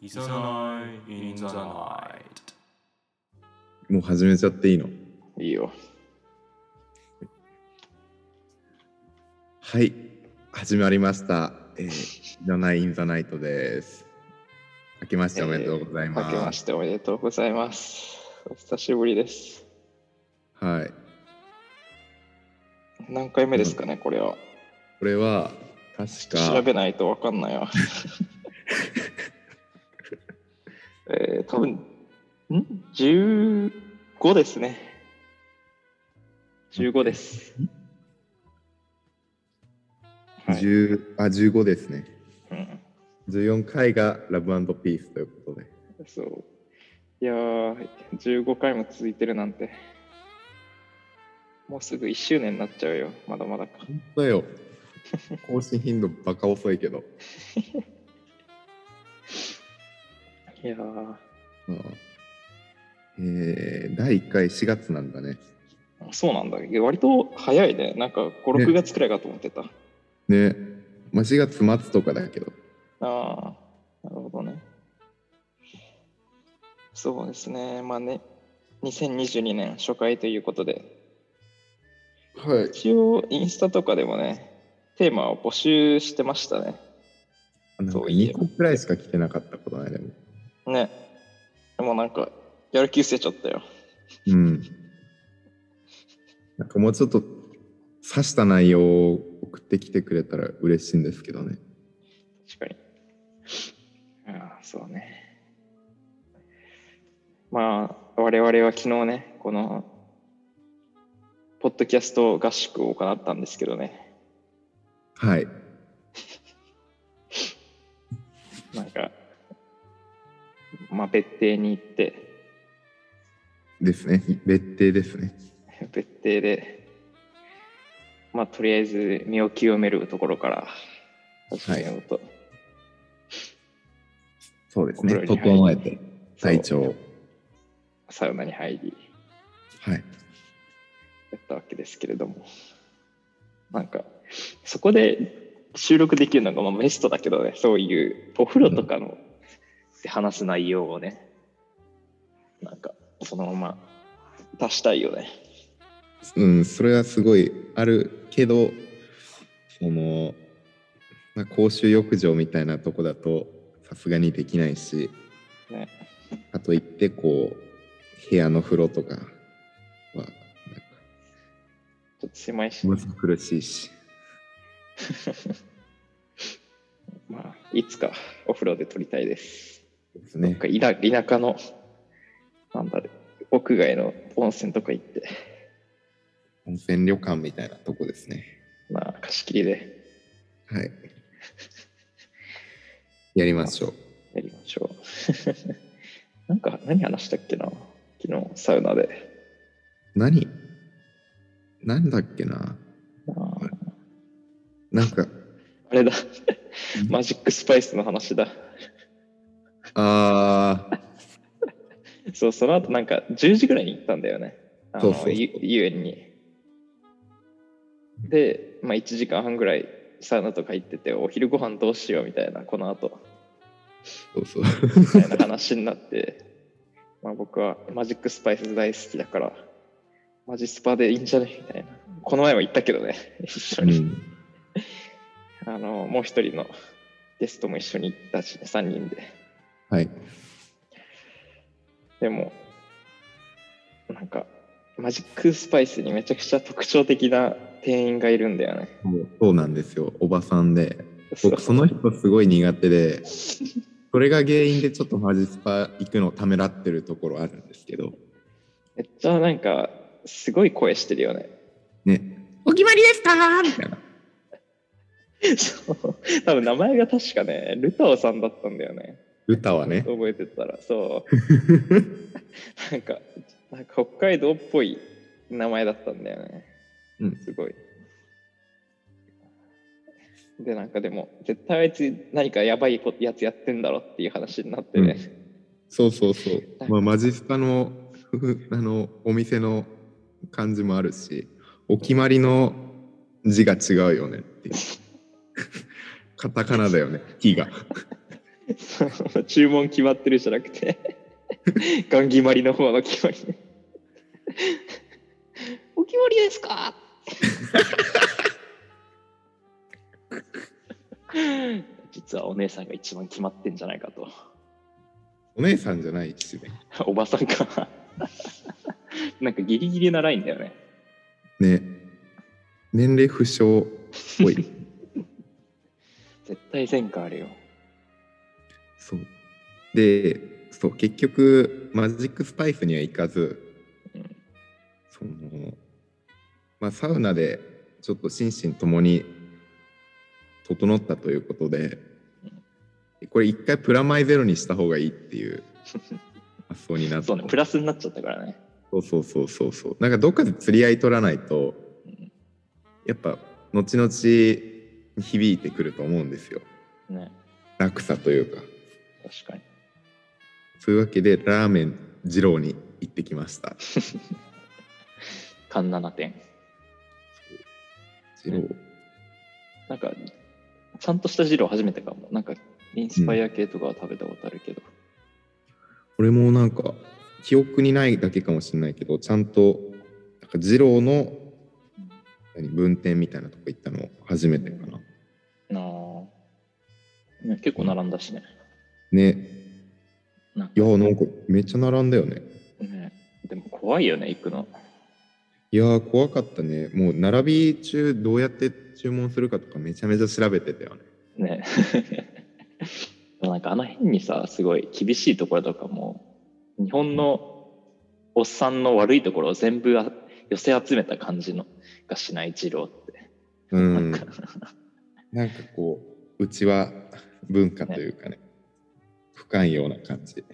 いざない、in the night。もう始めちゃっていいの？いいよ。はい、始まりました。えー、じゃないインザナイトです。明けましておめでとうございます。明けましておめでとうございます。お久しぶりです。はい、何回目ですかね、これは。これは確調かべないとわかんないわ。えー、多分ん ?15 ですね。15です。はい10あ15ですね。うん、14回がラブピースということで。そう。いやー、15回も続いてるなんて。もうすぐ1周年になっちゃうよ。まだまだか。本当よ。更新頻度バカ遅いけど。いやー、うんえー、第1回4月なんだね。そうなんだ。割と早いね。なんか5、6月くらいかと思ってた。ね。まあ、4月末とかだけど。ああ、なるほどね。そうですね。まあね、2022年初回ということで、はい。一応インスタとかでもね、テーマを募集してましたね。なんかそういえ2個くらいしか来てなかったことないでも。ね。でもなんか、やる気失せちゃったよ。うん。なんかもうちょっと刺した内容を送ってきてくれたら嬉しいんですけどね。確かに。ああ、そうね。まあ、我々は昨日ね、この、ポッドキャスト合宿を行ったんですけどね。はい。なんか、まあ、別邸に行って、ですね。別邸ですね。別邸で、まあ、とりあえず身を清めるところから始めようと。そうですね。整えて、体調を。サウナに入り、はい。やったわけですけれども、なんか、そこで収録できるのがまあベストだけどね、そういうお風呂とかの、で話す内容をね、なんか、そのまま出したいよね。うん、それはすごいあるけど、その、まあ、公衆浴場みたいなとこだとさすがにできないし、ねあといってこう部屋の風呂とかはなんかちょっと狭いし、むず苦しいし。まあ、いつかお風呂で撮りたいです。ですね。なんか田田舎の、なんだろう、屋外の温泉とか行って、温泉旅館みたいなとこですね。まあ、貸し切りではい。やりましょう。やりましょう。なんか、何話したっけな？昨日、サウナで。何？なんだっけな？なんか、あれだ、マジックスパイスの話だ。あー、そう、その後なんか10時ぐらいに行ったんだよね。あのそう遊園に。で、まあ1時間半ぐらいサウナとか行ってて、お昼ご飯どうしようみたいな、この後。そうそう。みたいな話になって、まあ僕はマジックスパイス大好きだから、マジスパでいいんじゃね？みたいな。この前も言ったけどね、一緒に。うん、あの、もう一人のゲストも一緒に行ったし、3人で。はい。でも、なんか、マジックスパイスにめちゃくちゃ特徴的な店員がいるんだよね。そうそうなんですよ。おばさんで。僕、その人すごい苦手で、それが原因でちょっとマジスパ行くのをためらってるところあるんですけど。めっちゃなんか、すごい声してるよね。ね。お決まりですかみたいな。そう。多分名前が確かね、ルタオさんだったんだよね。歌はね。覚えてたら、そう。なんか、なんか北海道っぽい名前だったんだよね。うんすごい。で、なんかでも、絶対あいつ何かやばいやつやってんだろっていう話になってね。そうそうそう。まあ、マジスパのふふあのお店の感じもあるし、お決まりの字が違うよねっていう。カタカナだよね、木が。そ う注文決まってるじゃなくて。ガン決まりの方の決まり。ねお決まりですか？実はお姉さんが一番決まってんじゃないかと。お姉さんじゃないしね。おばさんか。なんかギリギリなラインだよね。ね。年齢不詳っぽい。絶対前科あるよそう。で、そう、結局、マジックスパイスには行かず、うんその、まあ、サウナでちょっと心身ともに整ったということで、これ一回プラマイゼロにした方がいいっていう 発想になってそうねプラスになっちゃったからね。そうそうそうそうそう。なんかどっかで釣り合い取らないとうんやっぱ後々に響いてくると思うんですよ。ね。楽さというか確かに。そういうわけでラーメン二郎に行ってきました。缶7点二郎。なんかちゃんとした汁を初めてかも。なんかインスパイア系とかは食べたことあるけど、俺もなんか記憶にないだけかもしれないけどちゃんとなんか二郎の何分店みたいなとこ行ったの初めてかな。なあ、ね、結構並んだしねね。なんか。いやなんかめっちゃ並んだよね。ね。でも怖いよね行くの。いやー怖かったね。もう並び中どうやって注文するかとかめちゃめちゃ調べてたよね。ね。なんかあの辺にさすごい厳しいところとかも日本のおっさんの悪いところを全部あ寄せ集めた感じのがしない二郎って、うん。なんか。なんかこううちは文化というかね不寛容な感じ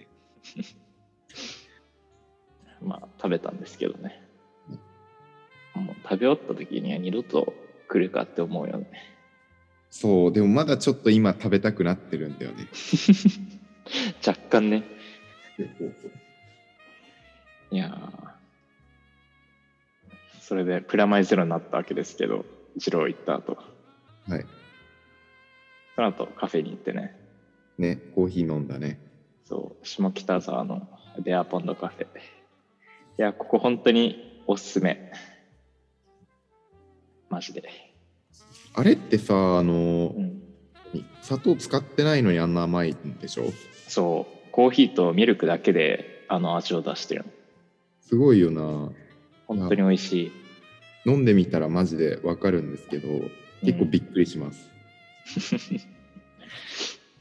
まあ食べたんですけどね。もう食べ終わった時には二度と来るかって思うよね。そうでもまだちょっと今食べたくなってるんだよね。若干ね。いやー。それでプラマイゼロになったわけですけど二郎行った後。はい。その後カフェに行ってねねコーヒー飲んだね。そう下北沢のベアポンドカフェ。いやここ本当におすすめ。マジで。あれってさあのうん。砂糖使ってないのにあんな甘いんでしょ？そう。コーヒーとミルクだけであの味を出してる。のすごいよな。本当に美味しい。飲んでみたらマジでわかるんですけど結構びっくりします、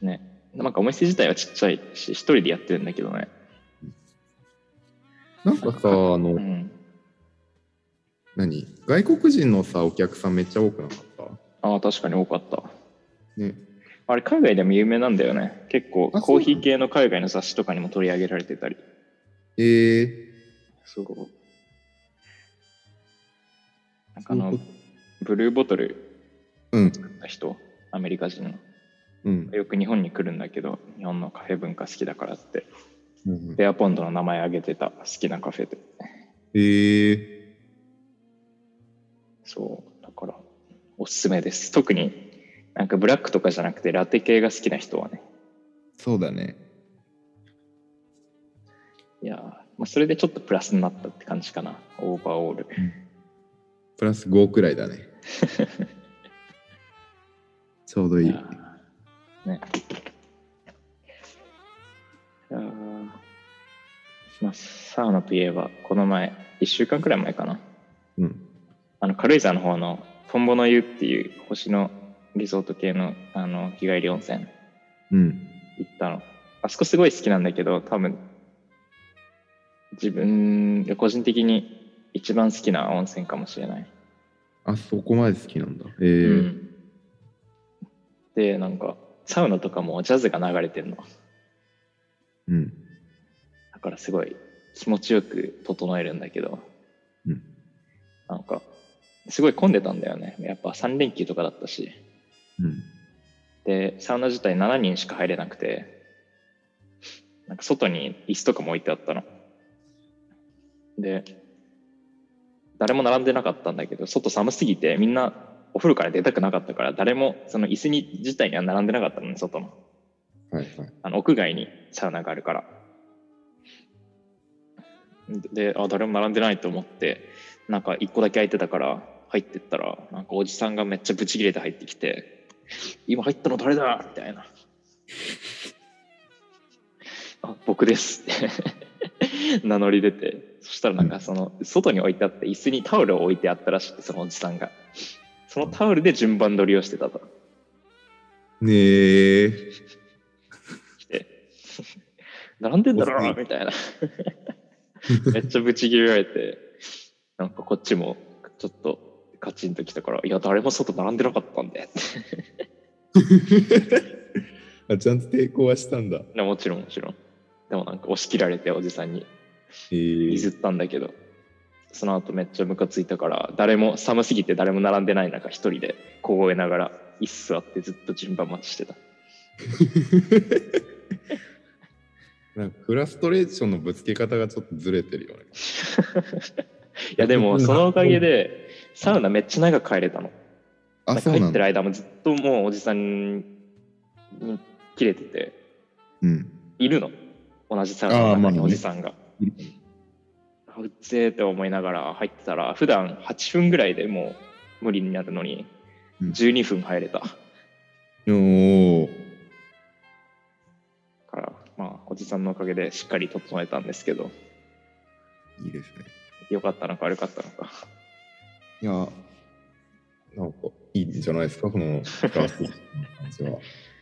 ねなんかお店自体はちっちゃいし一人でやってるんだけどね。なんかさあの、うん。何？外国人のさお客さんめっちゃ多くなかっああ確かに多かった。たね。あれ海外でも有名なんだよね。結構あコーヒー系の海外の雑誌とかにも取り上げられてたり。えー、そう。なんかあのブルーボトルうん。人？アメリカ人のうん。よく日本に来るんだけど日本のカフェ文化好きだからって。うんベアポンドの名前挙げてた好きなカフェで。え。ー、そうだからおすすめです。特になんかブラックとかじゃなくてラテ系が好きな人はね。そうだね。いやー、まあ、それでちょっとプラスになったって感じかな。オーバーオール。プラス5くらいだね。ちょうどいいね。いやーまあサウナといえばこの前1週間くらい前かな。うん。あの軽井沢の方のトンボの湯っていう星のリゾート系のあの日帰り温泉。うん。行ったの。あそこすごい好きなんだけど多分自分が個人的に一番好きな温泉かもしれない、あそこまで好きなんだ。えうー、ん、でなんかサウナとかもジャズが流れてるの。うん。だからすごい気持ちよく整えるんだけど。うん。なんかすごい混んでたんだよね。やっぱ3連休とかだったし。うん。でサウナ自体7人しか入れなくて。なんか外に椅子とかも置いてあったの。で誰も並んでなかったんだけど外寒すぎてみんなお風呂から出たくなかったから誰もその椅子に自体には並んでなかったのね外のはいはい。あの屋外にサウナがあるから。で、あ、誰も並んでないと思って、なんか一個だけ空いてたから入ってったら、なんかおじさんがめっちゃブチ切れて入ってきて、今入ったの誰だ？みたいな。あ、僕ですって 名乗り出て、そしたらなんかその、外に置いてあって椅子にタオルを置いてあったらしくて、そのおじさんが。そのタオルで順番取りをしてたと。ねえ。来て、並んでんだろみたいな。めっちゃブチ切れられて、なんかこっちもちょっとカチンときたから、いや、誰も外並んでなかったんで。あちゃんと抵抗はしたんだ。でもちろんもちろん。でもなんか押し切られておじさんにえー譲ったんだけど、その後めっちゃムカついたから、誰も寒すぎて誰も並んでない中一人で凍えながら椅子座ってずっと順番待ちしてた。なんかフラストレーションのぶつけ方がちょっとずれてるよね。いやでも そのおかげでサウナめっちゃ長く帰れたの。あ、なんかそうなんだ。入ってる間もずっともうおじさんに切れてて、うん。いるの。同じサウナの中におじさんが。あうっぜーって思いながら入ってたら、普段8分ぐらいでもう無理になるのに、うん12分入れた。おーから、まあ、おじさんのおかげでしっかり整えたんですけど、いいですね。良かったのか悪かったのか。いや、なんかいいんじゃないですか、この感じは。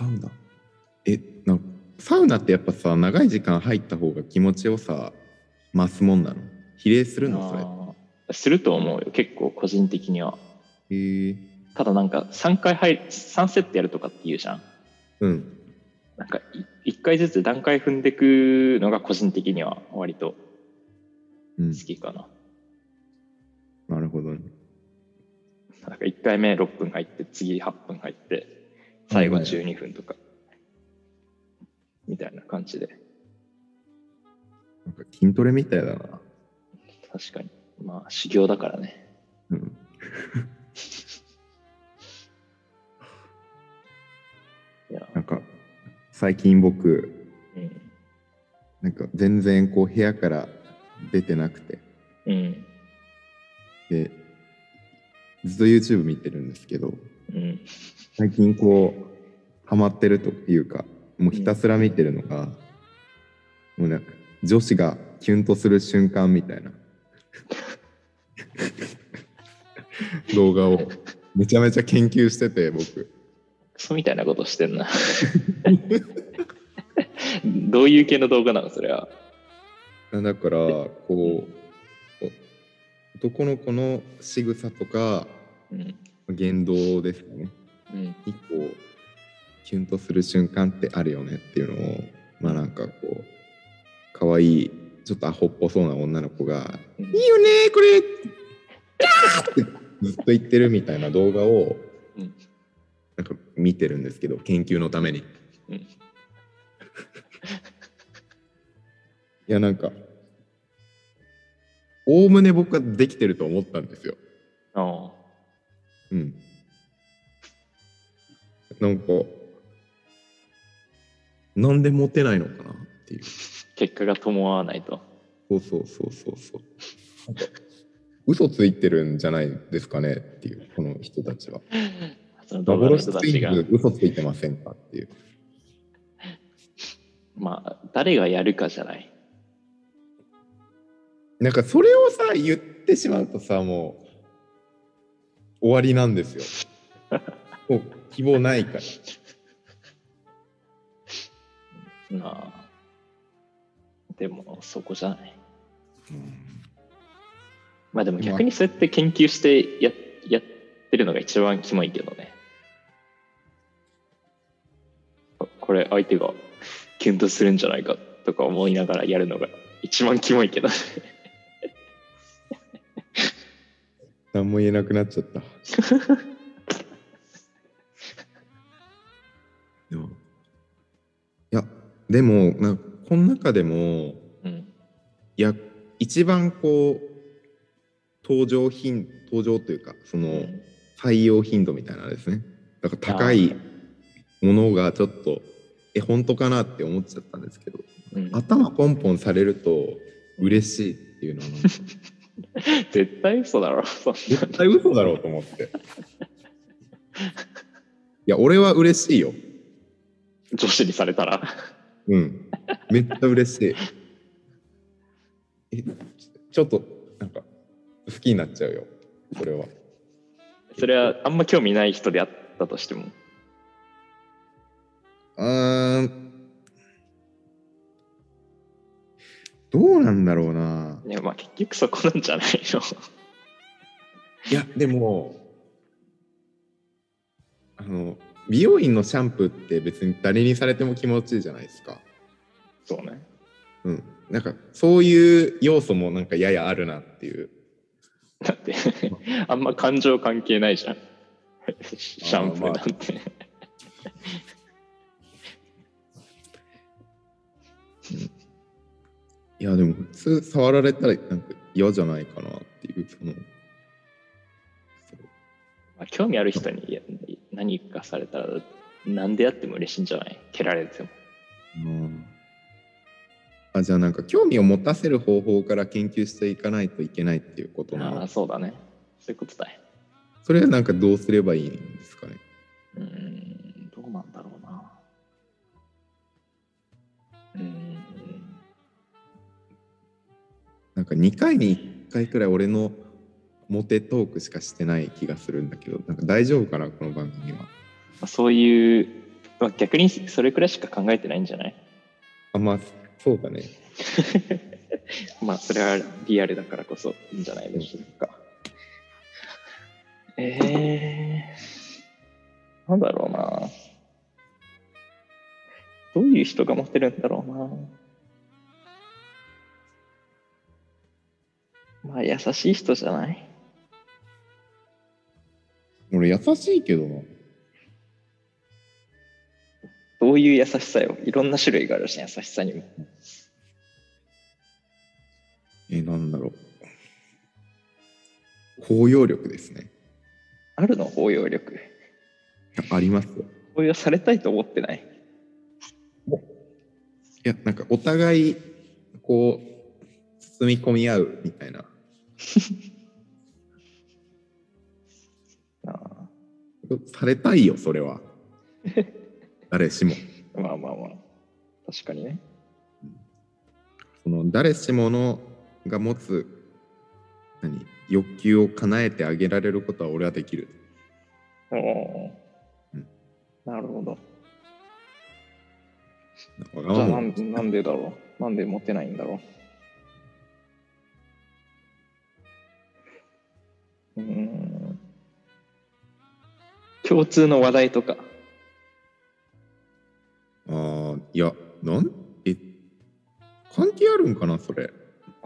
サウナ？えなサウナってやっぱさ長い時間入った方が気持ちよさ増すもんなの？比例するの？それ。すると思うよ。結構個人的には。へえただなんか3回入る、3セットやるとかって言うじゃん。うん。なんか1回ずつ段階踏んでくのが個人的には割とうん。好きかな。なるほどね。なんか1回目6分入って、次8分入って、最後はいはい12分とか、みたいな感じで。なんか筋トレみたいだな確かに。まあ、修行だからね。うんいや、なんか最近僕うん。なんか全然こう部屋から出てなくてうん。でずっと YouTube 見てるんですけどうん。最近こうハマってるというかもうひたすら見てるのが、もうなんか女子がキュンとする瞬間みたいな 動画をめちゃめちゃ研究してて僕クソみたいなことしてんな。どういう系の動画なのそれは。だからこうお男の子の仕草とかうん。言動ですかねうん。にこうキュンとする瞬間ってあるよねっていうのをまあなんかこう可愛いちょっとアホっぽそうな女の子がうん「いいよねこれ!」ってずっと言ってるみたいな動画をうんなんか見てるんですけど研究のために。うんいやなんかおおむね僕はできてると思ったんですよ。あうん。なんか、なんでモテないのかな？っていう。あ結果が伴わないと。そうそうそうそうそう。嘘ついてるんじゃないですかね？っていう、この人たちは。幻。嘘ついてませんか？っていう。まあ、誰がやるかじゃない。なんかそれをさ、言ってしまうとさ、もう終わりなんですよ。もう希望ないから。まあ、でも、そこじゃない。まあでも逆にそうやって研究してややってるのが一番キモいけどね。ここれ相手がキュンとするんじゃないかとか思いながらやるのが一番キモいけどね。何も言えなくなっちゃった。でもいやでもなんかこの中でもうん。いや一番こう登場頻登場というかそのうん採用頻度みたいなのですねだから高いものがちょっとえ本当かなって思っちゃったんですけどうん頭ポンポンされると嬉しいっていうのは 絶対嘘だろ、絶対嘘だろうと思って。いや俺は嬉しいよ。女子にされたら。うん。めっちゃ嬉しい。えちょっとなんか好きになっちゃうよ。それは。それはあんま興味ない人であったとしても。うーん。どうなんだろうないや、まあ結局そこなんじゃないの？いやでもあの美容院のシャンプーって別に誰にされても気持ちいいじゃないですかそうね。うんなんかそういう要素もなんかややあるなっていうだって、あんま感情関係ないじゃん。シャンプーなんて。いやでも普通触られたらなんか嫌じゃないかなっていうそのまあ、興味ある人に何かされたら、なんでやっても嬉しいんじゃない？蹴られても。うんあじゃあなんか興味を持たせる方法から研究していかないといけないっていうことなあそうだね。そういうことだよ。それはなんかどうすればいいんですかね？うーん、どうなんだろうな。うーん、か2回に1回くらい俺のモテトークしかしてない気がするんだけどなんか大丈夫かなこの番組はまあそういう、まあ、逆にそれくらいしか考えてないんじゃない？あまあそうだね まあ、それはリアルだからこそいいんじゃない？でしょうか。えー、なんだろうな。どういう人がモテるんだろうな。まあ、優しい人じゃない？俺優しいけどなどういう優しさよ？いろんな種類があるし、優しさにも。えなんだろう包容力ですねあるの？包容力。ありますよ包容されたいと思ってない？いやなんかお互いこう包み込み合うみたいな ああされたいよそれは。誰しも。まあまあまあ。確かにね。その誰しものが持つ何欲求を叶えてあげられることは俺はできる。おおうん。なるほど。じゃあなんなんでだろう。なんでモテないんだろううーん。共通の話題とか。あーいやなんえ関係あるんかなそれ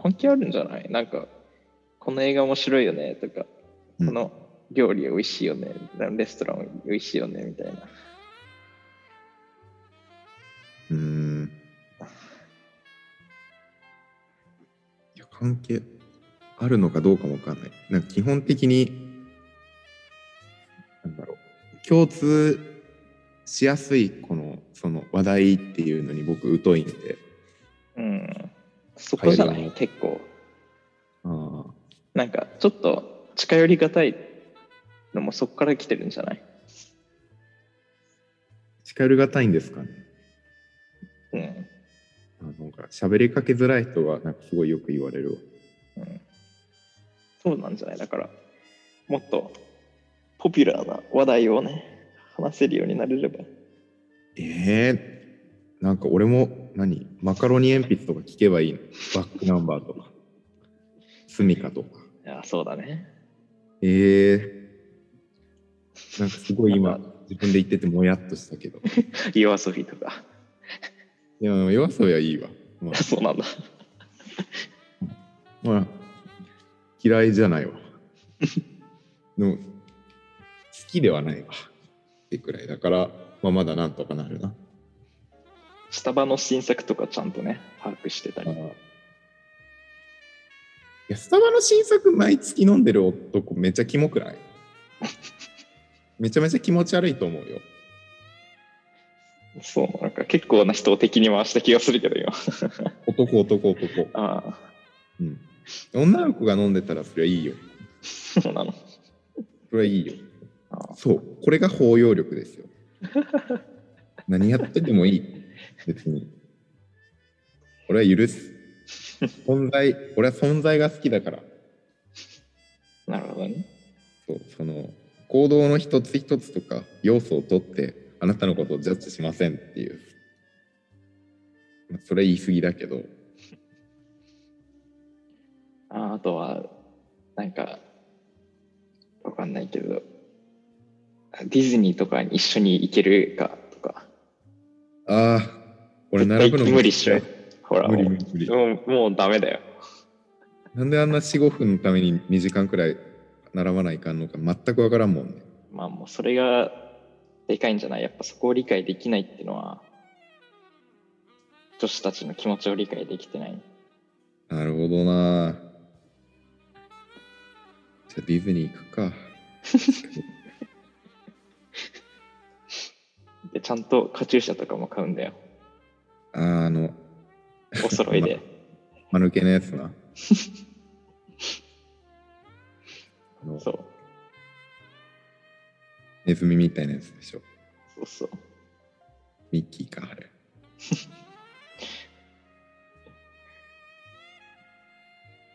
関係あるんじゃない？なんか、この映画面白いよねとか、うんこの料理美味しいよね、レストラン美味しいよねみたいな。うーんいや関係あるのかどうかもわかんない。なんか基本的になんだろう。共通しやすいこのその話題っていうのに僕疎いんで。うん。そこじゃない？結構。ああ。なんか、ちょっと近寄りがたいのもそこから来てるんじゃない？近寄りがたいんですかね。うん。あなんか喋りかけづらい人はなんかすごいよく言われるわ。うん、そうなんじゃない？だから、もっとポピュラーな話題をね、話せるようになれれば。ええなんか俺も何？マカロニ鉛筆とか聞けばいいの？バックナンバーとかスミカとかいや、そうだね。ええなんかすごい今自分で言っててもやっとしたけど夜遊びとか。いや夜遊びはいいわ、まあ、そうなんだ。まあ嫌いじゃないわでも好きではないわってくらいだから、まあ、まだなんとかなるなスタバの新作とかちゃんとね、把握してたり。やスタバの新作毎月飲んでる男めちゃキモくない？めちゃめちゃ気持ち悪いと思うよ。そう、なんか結構な人を敵に回した気がするけど、今。男男男。ああ、うん。女の子が飲んでたらそれはいいよ。そうなの？それはいいよ。ああそう。これが包容力ですよ。何やっててもいい。別に。俺は許す。存在、俺は存在が好きだから。なるほどね。そう、その、行動の一つ一つとか要素をとって、あなたのことをジャッジしませんっていう。まあそれ言い過ぎだけど、ああとは、なんか、わかんないけど、ディズニーとかに一緒に行けるかとか。ああ、俺並ぶの無理っしょ。ほら、無理も無理。もうもうダメだよ。なんであんな4、5分のために2時間くらい並ばないかんのか全くわからんもんね。まあもうそれがでかいんじゃない？やっぱそこを理解できないっていうのは、女子たちの気持ちを理解できてない。なるほどな。じゃあディズニー行くか。で、ちゃんとカチューシャとかも買うんだよ。あーあの、お揃いで。間抜けのやつな。あのそう。ネズミみたいなやつでしょ。そうそう。ミッキーか、あれ。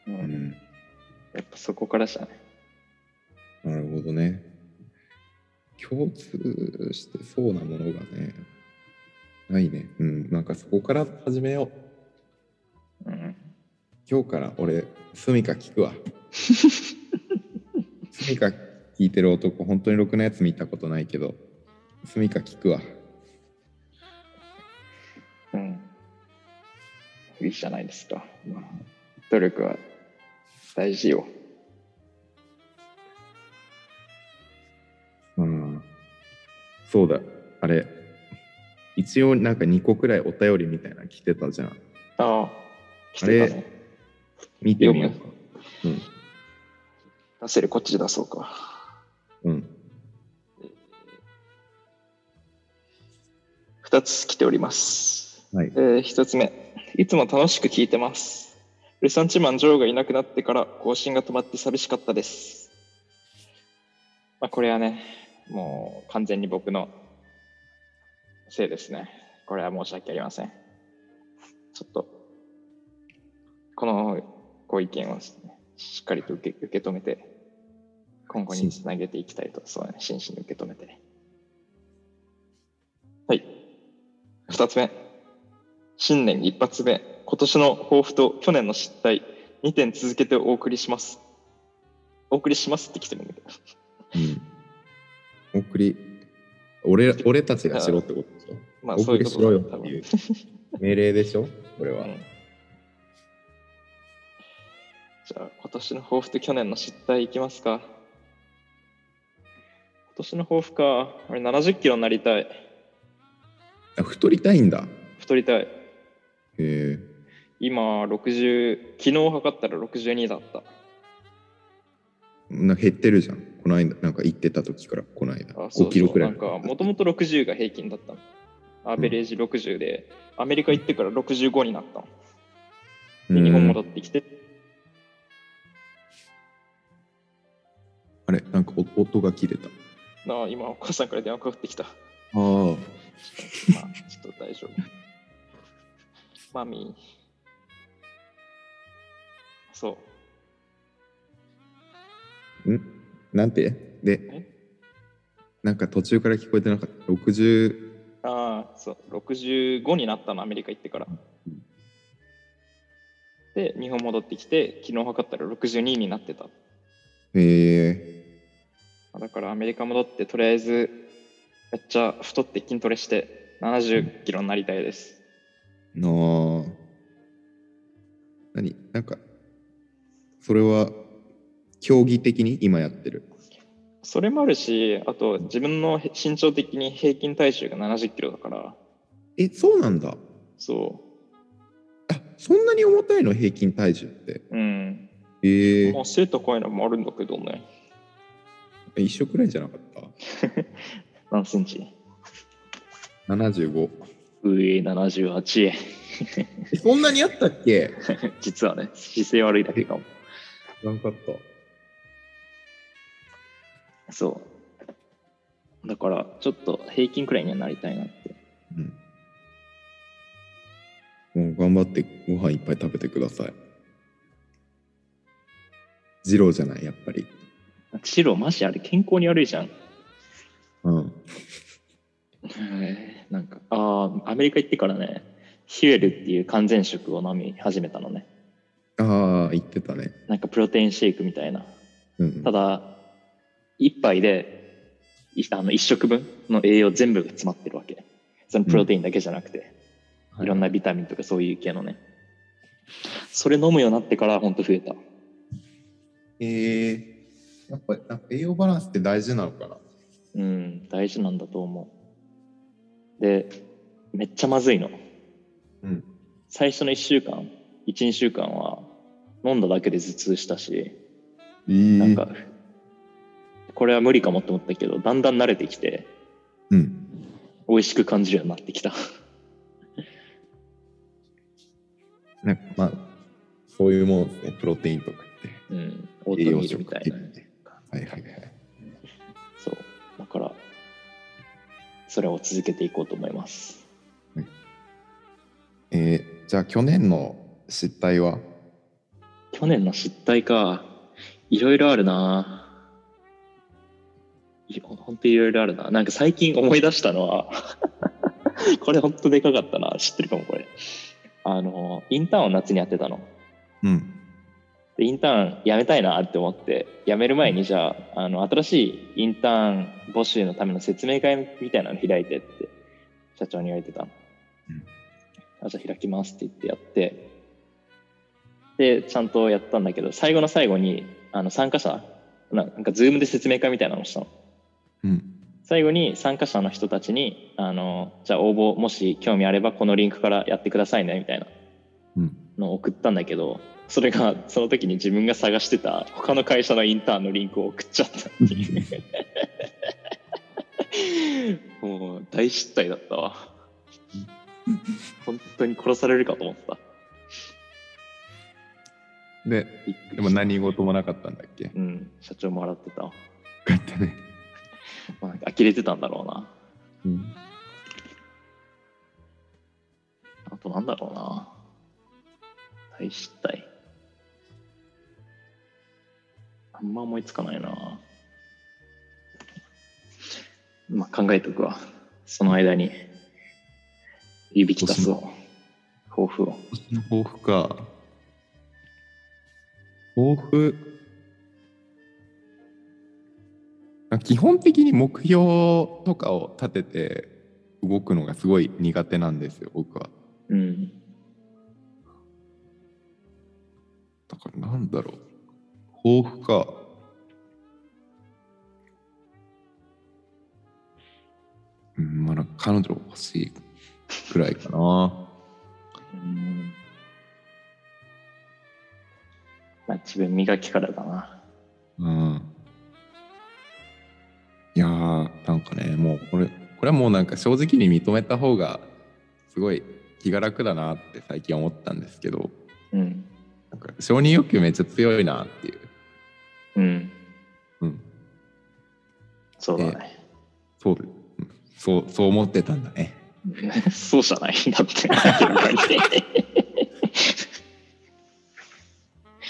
う。うんん。やっぱそこからじゃない？なるほどね。共通してそうなものがね、ないね。うん。なんかそこから始めよう。うん。今日から俺、スミカ聞くわ。スミカ聞いてる男、本当にろくなやつ見たことないけど、スミカ聞くわ。うん。いいじゃないですか。まあ、努力は大事よ。そうだ、あれ、一応なんか2個くらいお便りみたいなの来てたじゃん。ああ、来てたね。見てみようか。出せるこっちで出そうか。うん。うん。二つ来ております。はいえ。ー一つ目、いつも楽しく聞いてます。ルサンチマン・ジョーがいなくなってから更新が止まって寂しかったです。まあ、これはね、もう完全に僕のせいですね。これは申し訳ありません。ちょっと、このご意見をしっかりと受け受け止めて、今後につなげていきたいと、そうね、真摯に受け止めて。はい。二つ目。新年一発目。今年の抱負と去年の失態。2点続けてお送りします。お送りしますって来てるんだけど。うん。送り、俺俺たちがしろってことでしょ？まあおそういうことしろよだっていう 命令でしょ？これは。うんじゃあ、今年の抱負と去年の失態いきますか？今年の抱負か。俺70キロになりたい。あ太りたいんだ。太りたい。へえ。今、60、昨日測ったら62だった。な減ってるじゃん。この間、なんか行ってた時から、この間。あそう5キロくらい。なんか、もともと60が平均だったの。アベレージ60で、アメリカ行ってから65になったの。で、日本戻ってきて、あれなんかお音が切れた。なあ今、お母さんから電話かかってきた。ああ。まあ、ちょっと大丈夫。マミー。そう。ん？なんて？でえ、なんか途中から聞こえてなかった。60、ああ、そう、65になったの、アメリカ行ってから。で、日本戻ってきて、昨日測ったら62になってた。へえ。だからアメリカ戻って、とりあえず、めっちゃ太って筋トレして、70キロになりたいです。なあ。何？なんか、それは、競技的に今やってる。それもあるし、あと自分の身長的に平均体重が70キロだから、え、そうなんだ。そあ、そんなに重たいの？平均体重って。う、うん。ええまあ背高いのもあるんだけどね。一緒くらいじゃなかった？何センチ ?75。上78円。えそんなにあったっけ？実はね、姿勢悪いだけかも。知らんかった。そう。だから、ちょっと平均くらいにはなりたいなって。うん。もう頑張ってご飯いっぱい食べてください。二郎じゃない、やっぱり。白、マジあれ健康に悪いじゃん。うん。なんか、ああ、アメリカ行ってからね、ヒュエルっていう完全食を飲み始めたのね。ああ、言ってたね。なんかプロテインシェイクみたいな。うん。ただ、一杯でいあの一食分の栄養全部が詰まってるわけ。そのプロテインだけじゃなくて、いろんなビタミンとかそういう系のね。それ飲むようになってから本当増えた。ええやっぱなんか栄養バランスって大事なのかな？うん、大事なんだと思う。で、めっちゃまずいの。うん。最初の1週間、1、2週間は飲んだだけで頭痛したし、ええなんか、これは無理かもって思ったけど、だんだん慣れてきて、うん。美味しく感じるようになってきた。ね、まあ、そういうもんですね、プロテインとかって。うん、オートミールみたいなね。はいはいはい。そう。だから、それを続けていこうと思います。えー、じゃあ去年の失態は？去年の失態か。いろいろあるないやほんといろいろあるな。なんか最近思い出したのは、これほんとでかかったな。知ってるかも、これ。あの、インターンを夏にやってたの。うん。でインターン辞めたいなって思って、辞める前にじゃあ、あの、新しいインターン募集のための説明会みたいなの開いてって、社長に言われてたの。うんあじゃあ開きますって言ってやって、で、ちゃんとやったんだけど、最後の最後に、あの、参加者、ななんか、ズームで説明会みたいなのをしたの。うん。最後に参加者の人たちに、あの、じゃあ応募、もし興味あればこのリンクからやってくださいね、みたいなうん。のを送ったんだけど、それがその時に自分が探してた他の会社のインターンのリンクを送っちゃったっていう。もう大失態だったわ。本当に殺されるかと思った。で、でも何事もなかったんだっけ？うん、社長も笑ってたわ。よかったね。まあ、呆れてたんだろうな。うん。あとなんだろうな。大失態。あんま思いつかないな。まあ考えとくわ。その間に。指きたすを。抱負を。抱負か。抱負。基本的に目標とかを立てて動くのがすごい苦手なんですよ、僕は。うん。だからなんだろう。抱負か。うん、まだ彼女欲しいくらいかな。うんまあ自分磨きからだな。うん。なんかね、もうこれ、これはもうなんか正直に認めた方が、すごい気が楽だなって最近思ったんですけど、うん。なんか承認欲求めっちゃ強いなっていう。うん。うん。そうだね。そう、うんそう、そう思ってたんだね。そうじゃないだって。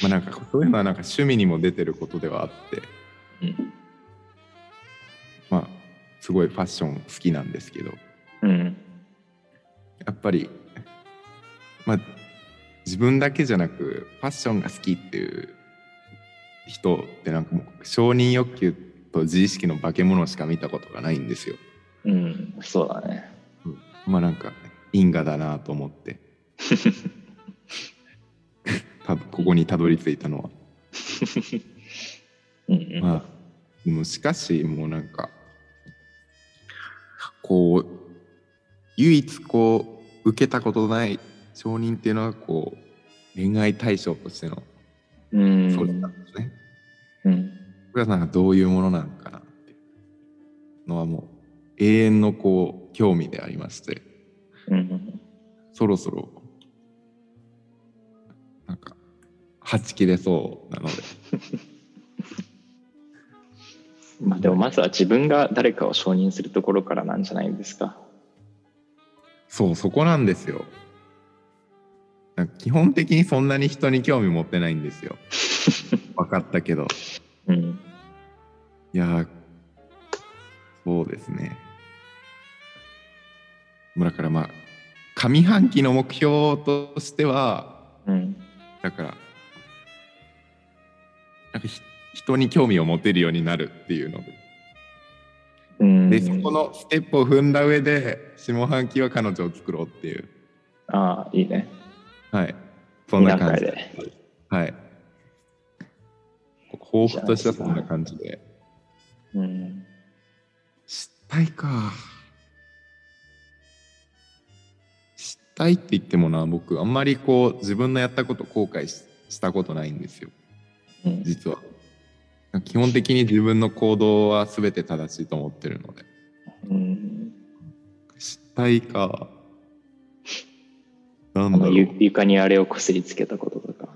まあなんかそういうのはなんか趣味にも出てることではあって、うんまあすごいファッション好きなんですけど、うん。やっぱり、まあ自分だけじゃなくファッションが好きっていう人ってなんかもう承認欲求と自意識の化け物しか見たことがないんですよ。うん。そうだね。まあなんか因果だなと思って たここにたどり着いたのは。うんうん。まあ、でもしかしもうなんかこう唯一こう受けたことない承認っていうのはこう恋愛対象としてのうん。それなんですね。うん。これはなんかどういうものなのかなっていうのはもう永遠のこう興味でありましてうん。そろそろなんかはち切れそうなので まあでもまずは自分が誰かを承認するところからなんじゃないですか。そうそこなんですよなんか基本的にそんなに人に興味持ってないんですよ 分かったけどうん。いやーそうですねだからまあ上半期の目標としてはうん。だからなんかひ人に興味を持てるようになるっていうの。でそこのステップを踏んだ上で下半期は彼女を作ろうっていう。ああ、いいね。はい。そんな感じで。はい。抱負としてはそんな感じで。うん。失態か。失態って言ってもな僕あんまりこう自分のやったこと後悔ししたことないんですよ。うん。実は基本的に自分の行動は全て正しいと思ってるので。うん。失態か。なんあだろう。床にあれをこすりつけたこととか。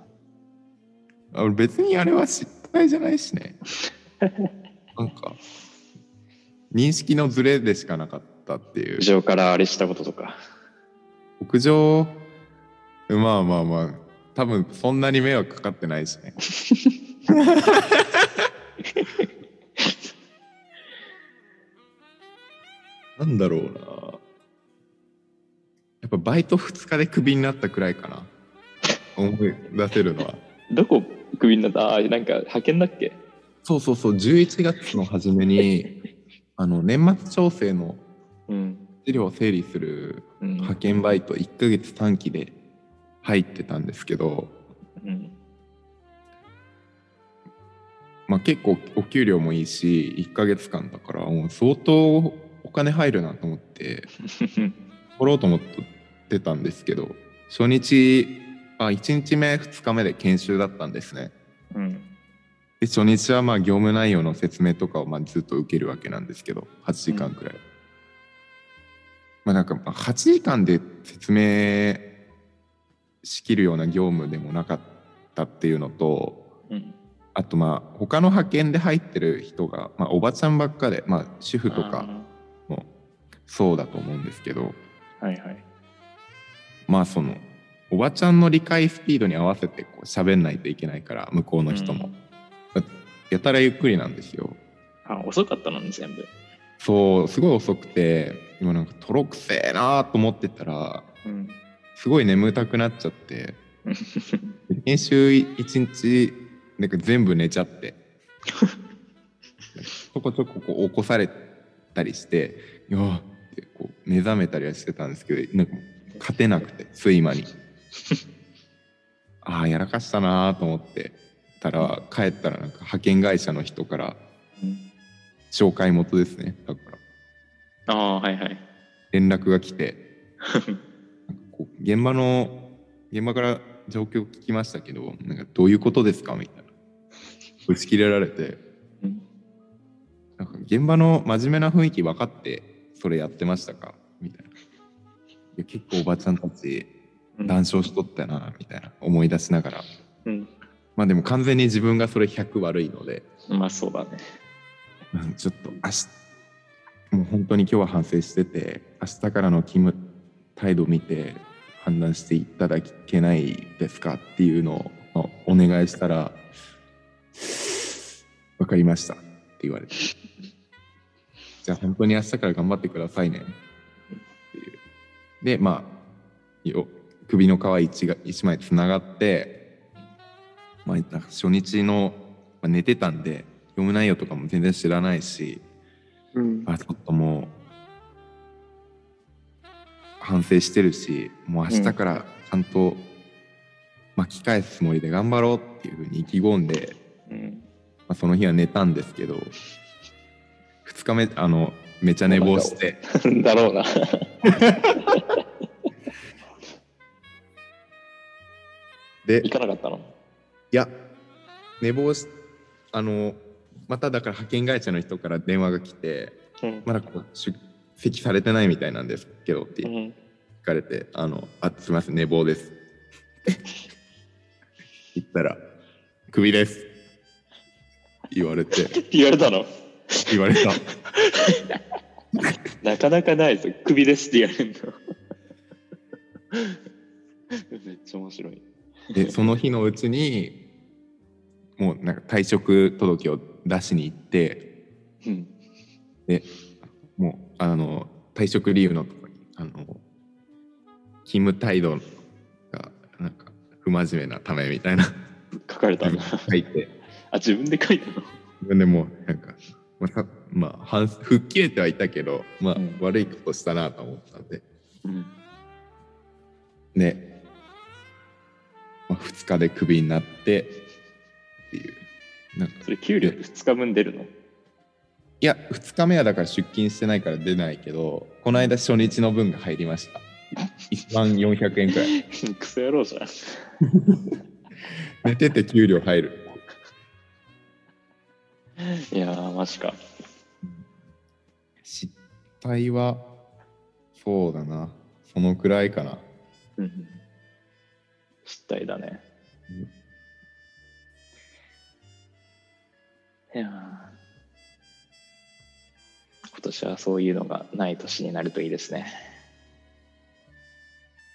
あ俺別にあれは失態じゃないしね。なんか認識のズレでしかなかったっていう。屋上からあれしたこととか。屋上？まあまあまあ。多分そんなに迷惑かかってないしね なんだろうなやっぱバイト2日でクビになったくらいかな思い出せるのはどこクビになった？ああ、なんか派遣だっけ？そうそうそう11月の初めに あの年末調整のうん。資料を整理するうん。派遣バイト1ヶ月短期で入ってたんですけど、うん。まあ、結構お給料もいいし1ヶ月間だからもう相当お金入るなと思って 取ろうと思ってたんですけど初日あ1日目2日目で研修だったんですねうん。で初日はまあ業務内容の説明とかをまあずっと受けるわけなんですけど8時間くらい、まあなんかまあ8時間で説明しきるような業務でもなかったっていうのとうん。あとまあ他の派遣で入ってる人が、まあ、おばちゃんばっかで、まあ、主婦とかもそうだと思うんですけど。はいはい。まあそのおばちゃんの理解スピードに合わせてこう喋んないといけないから向こうの人も、やたらゆっくりなんですよあ、遅かったのね、全部。そうすごい遅くて今なんかとろくせえなと思ってたらうん。すごい眠たくなっちゃって 研修一日なんか全部寝ちゃって。ちょこちょここう起こされたりして「いやーってこう目覚めたりはしてたんですけどなんか勝てなくて睡魔に。ああやらかしたなーと思ってたら帰ったらなんか派遣会社の人からうん紹介元ですねだから。ああ、はいはい。連絡が来て。現場の現場から状況を聞きましたけどなんかどういうことですかみたいな打ち切れられてうん。なんか現場の真面目な雰囲気分かってそれやってましたか？みたいな。結構おばちゃんたちうん。談笑しとったなみたいな。思い出しながら。うん。まあでも完全に自分がそれ100悪いので。まあそうだね。うんちょっと明日もう本当に今日は反省してて明日からの勤務態度を見て判断していただけないですか？っていうのをまあお願いしたら「分かりました」って言われて「じゃあ本当に明日から頑張ってくださいね」っていう。でまあよ首の皮一が一枚つながって、まあ、なんか初日の、まあ、寝てたんで読む内容とかも全然知らないしうん。あちょっともう反省してるしもう明日からちゃんと巻き返すつもりで頑張ろうっていうふうに意気込んで、うん。まあ、その日は寝たんですけど2日目あのめちゃ寝坊して。だろうな。で行かなかったの？いや寝坊しあのまただから派遣会社の人から電話が来てうん。まだこう出席されてないみたいなんですけどってう聞んかれて「あのあすみません寝坊です」言ったら「クビです」言われて言われたの？言われた なかなかないぞ。首ですって言われるの。めっちゃ面白い。でその日のうちにもうなんか退職届を出しに行ってうん。でもうあの退職理由のところにあの勤務態度がなんか不真面目なためみたいな書かれたんだ。書いてあ、自分で書いたの？自分でもうなんか、まあさまあ、反吹っ切れてはいたけど、まあうん。悪いことしたなと思ったんで。うん。で、まあ、2日でクビになってっていう。なんか。それ給料2日分出るの？いや2日目はだから出勤してないから出ないけどこの間初日の分が入りました。1万400円くらい。クソ野郎じゃん。寝てて給料入るいやー、マジか。失態はそうだなそのくらいかなうん。失態だね。いやー今年はそういうのがない年になるといいですね。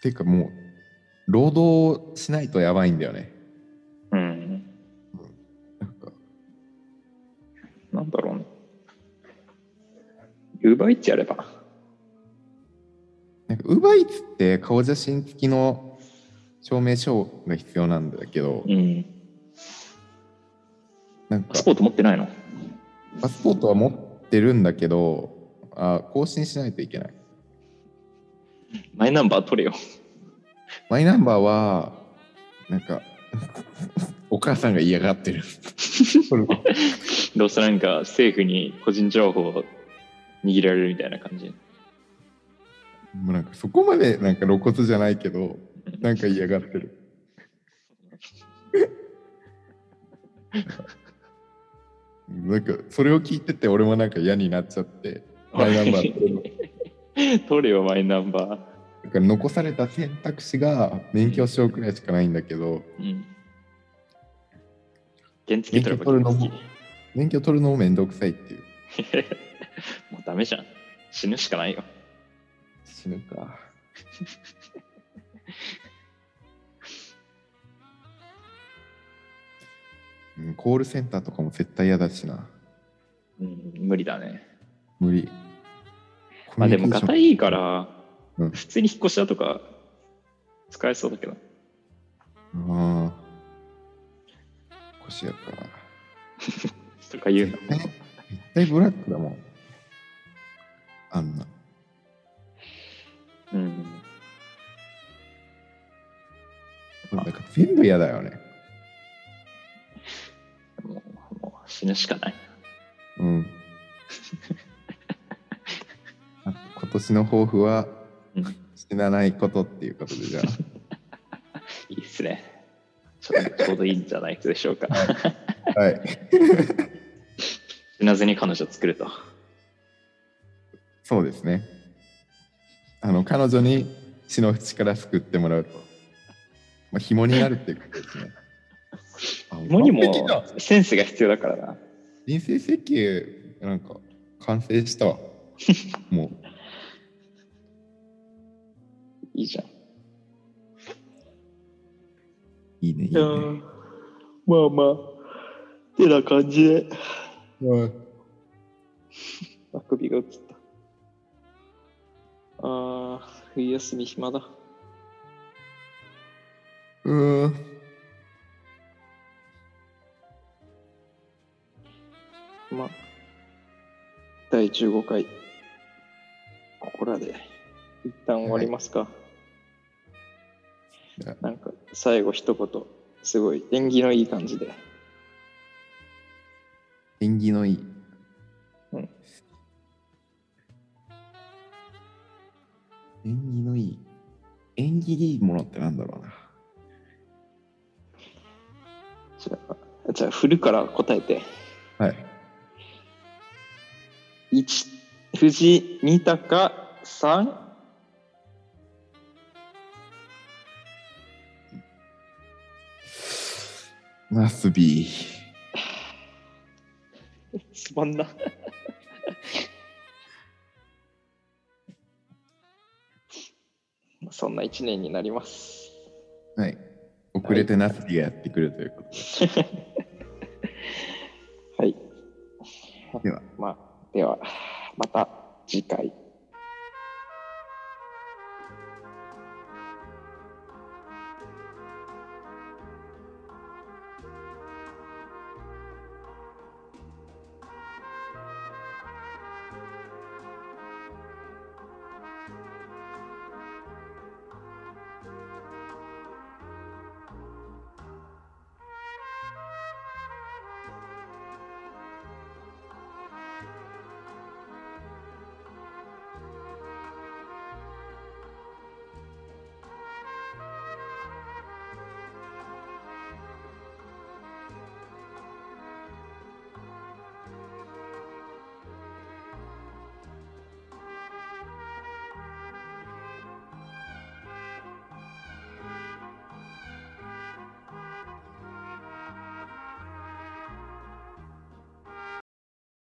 ていうかもう労働しないとやばいんだよねなんだろうね。ウーバーイッチやれば。なんかウーバーイーツって顔写真付きの証明書が必要なんだけどうん。なんかパスポート持ってないの？パスポートは持ってるんだけどあ更新しないといけないマイナンバー取れよ。マイナンバーはなんかお母さんが嫌がってる どうせなんか政府に個人情報を握られるみたいな感じ。もうなんかそこまでなんか露骨じゃないけどなんか嫌がってる なんかそれを聞いてて俺もなんか嫌になっちゃってマイナンバー取るよ、マイナンバー。だから残された選択肢が免許証くらいしかないんだけどうん。原付取れば免許取るのもめんどくさいっていう もうダメじゃん。死ぬしかないよ。死ぬか うんコールセンターとかも絶対嫌だしなうん、無理だね。無理まあでも、コミュニケーション硬いから、うん普通に引っ越しだとか使えそうだけど。ああ腰やか とか言うの。絶対絶対ブラックだもんあんなうん。なんか全部嫌だよねもうもう死ぬしかない。うん あ今年の抱負はうん死なないことっていうことでじゃあいいっすね。ちょうどちょうどいいんじゃないでしょうか。はい 死なずに彼女作ると。そうですね。あの彼女に死の淵から救ってもらうと、まあ、紐になるっていうことですね。あ紐にもセンスが必要だからな。人生設計なんか完成したわ。もういいじゃん。いいねいいね。まあまあ、てな感じで。うんあくびが映った。あー、冬休み暇だ。うーんまあ、第15回、ここらで一旦終わりますか。じゃあなんか、最後一言、すごい縁起のいい感じで。縁起のいい。うん縁起のいい。縁起いいものってなんだろうな。じゃあ、じゃあ、振るから答えて。はい。1、藤井、二鷹、3、ナスビー。つまんな。そんな1年になります。はい。遅れてナスビーがやってくるということで。はい。では。まあ、では、また次回。